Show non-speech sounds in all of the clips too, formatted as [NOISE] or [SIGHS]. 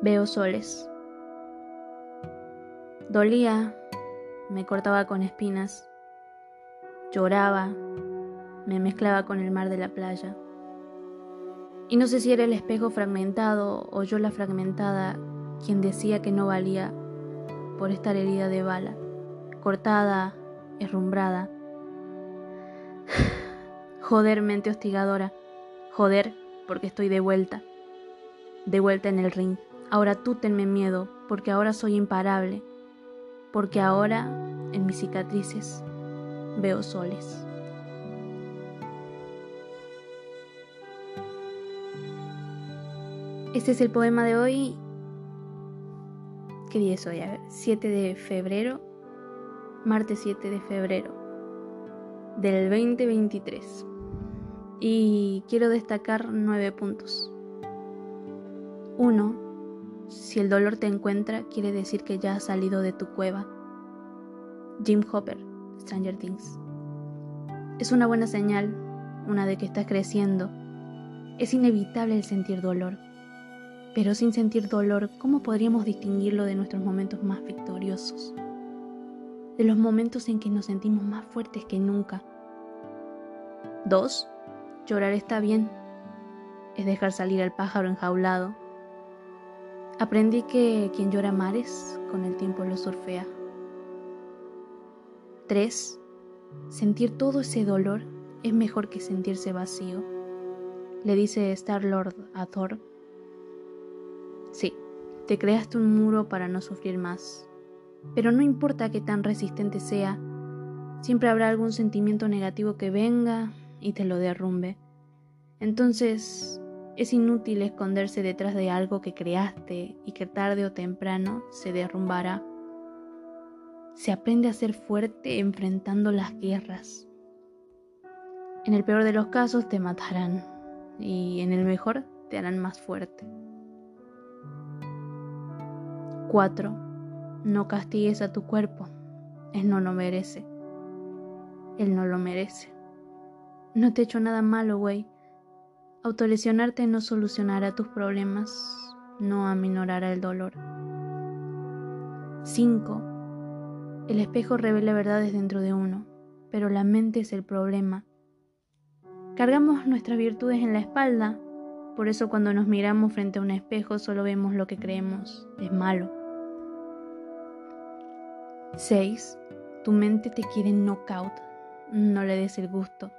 Veo soles. Dolía, me cortaba con espinas. Lloraba, me mezclaba con el mar de la playa. Y no sé si era el espejo fragmentado o yo la fragmentada quien decía que no valía por estar herida de bala, cortada, herrumbrada. [SIGHS] Joder, mente hostigadora. Joder, porque estoy de vuelta. De vuelta en el ring. Ahora tú tenme miedo, porque ahora soy imparable. Porque ahora, en mis cicatrices, veo soles. Este es el poema de hoy. ¿Qué día es hoy? A ver, 7 de febrero. Martes 7 de febrero del 2023. Y quiero destacar nueve puntos. 1 si el dolor te encuentra, quiere decir que ya has salido de tu cueva. Jim Hopper, Stranger Things. Es una buena señal, una de que estás creciendo. Es inevitable el sentir dolor. Pero sin sentir dolor, ¿cómo podríamos distinguirlo de nuestros momentos más victoriosos? De los momentos en que nos sentimos más fuertes que nunca. 2. Llorar está bien. Es dejar salir al pájaro enjaulado Aprendí que quien llora mares, con el tiempo lo surfea. 3. Sentir todo ese dolor es mejor que sentirse vacío. Le dice Star-Lord a Thor. Sí, te creaste un muro para no sufrir más. Pero no importa qué tan resistente sea, siempre habrá algún sentimiento negativo que venga y te lo derrumbe. Entonces, es inútil esconderse detrás de algo que creaste y que tarde o temprano se derrumbará. Se aprende a ser fuerte enfrentando las guerras. En el peor de los casos te matarán y en el mejor te harán más fuerte. 4. No castigues a tu cuerpo. Él no lo merece. Él no lo merece. No te he hecho nada malo, güey. Autolesionarte no solucionará tus problemas, no aminorará el dolor. 5. El espejo revela verdades dentro de uno, pero la mente es el problema. Cargamos nuestras virtudes en la espalda, por eso cuando nos miramos frente a un espejo solo vemos lo que creemos es malo. 6. Tu mente te quiere knockout, no le des el gusto.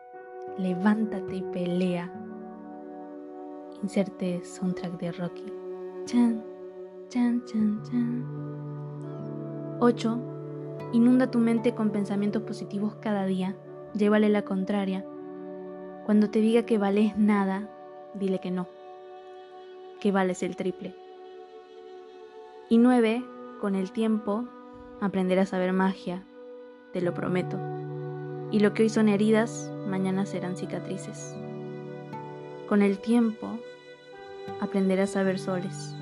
Levántate y pelea. Inserte soundtrack de Rocky. Chan, chan, chan, chan. 8. Inunda tu mente con pensamientos positivos cada día. Llévale la contraria. Cuando te diga que vales nada, dile que no. Que vales el triple. Y 9. Con el tiempo, aprenderás a ver magia. Te lo prometo. Y lo que hoy son heridas, mañana serán cicatrices. Con el tiempo, aprenderás a ver soles.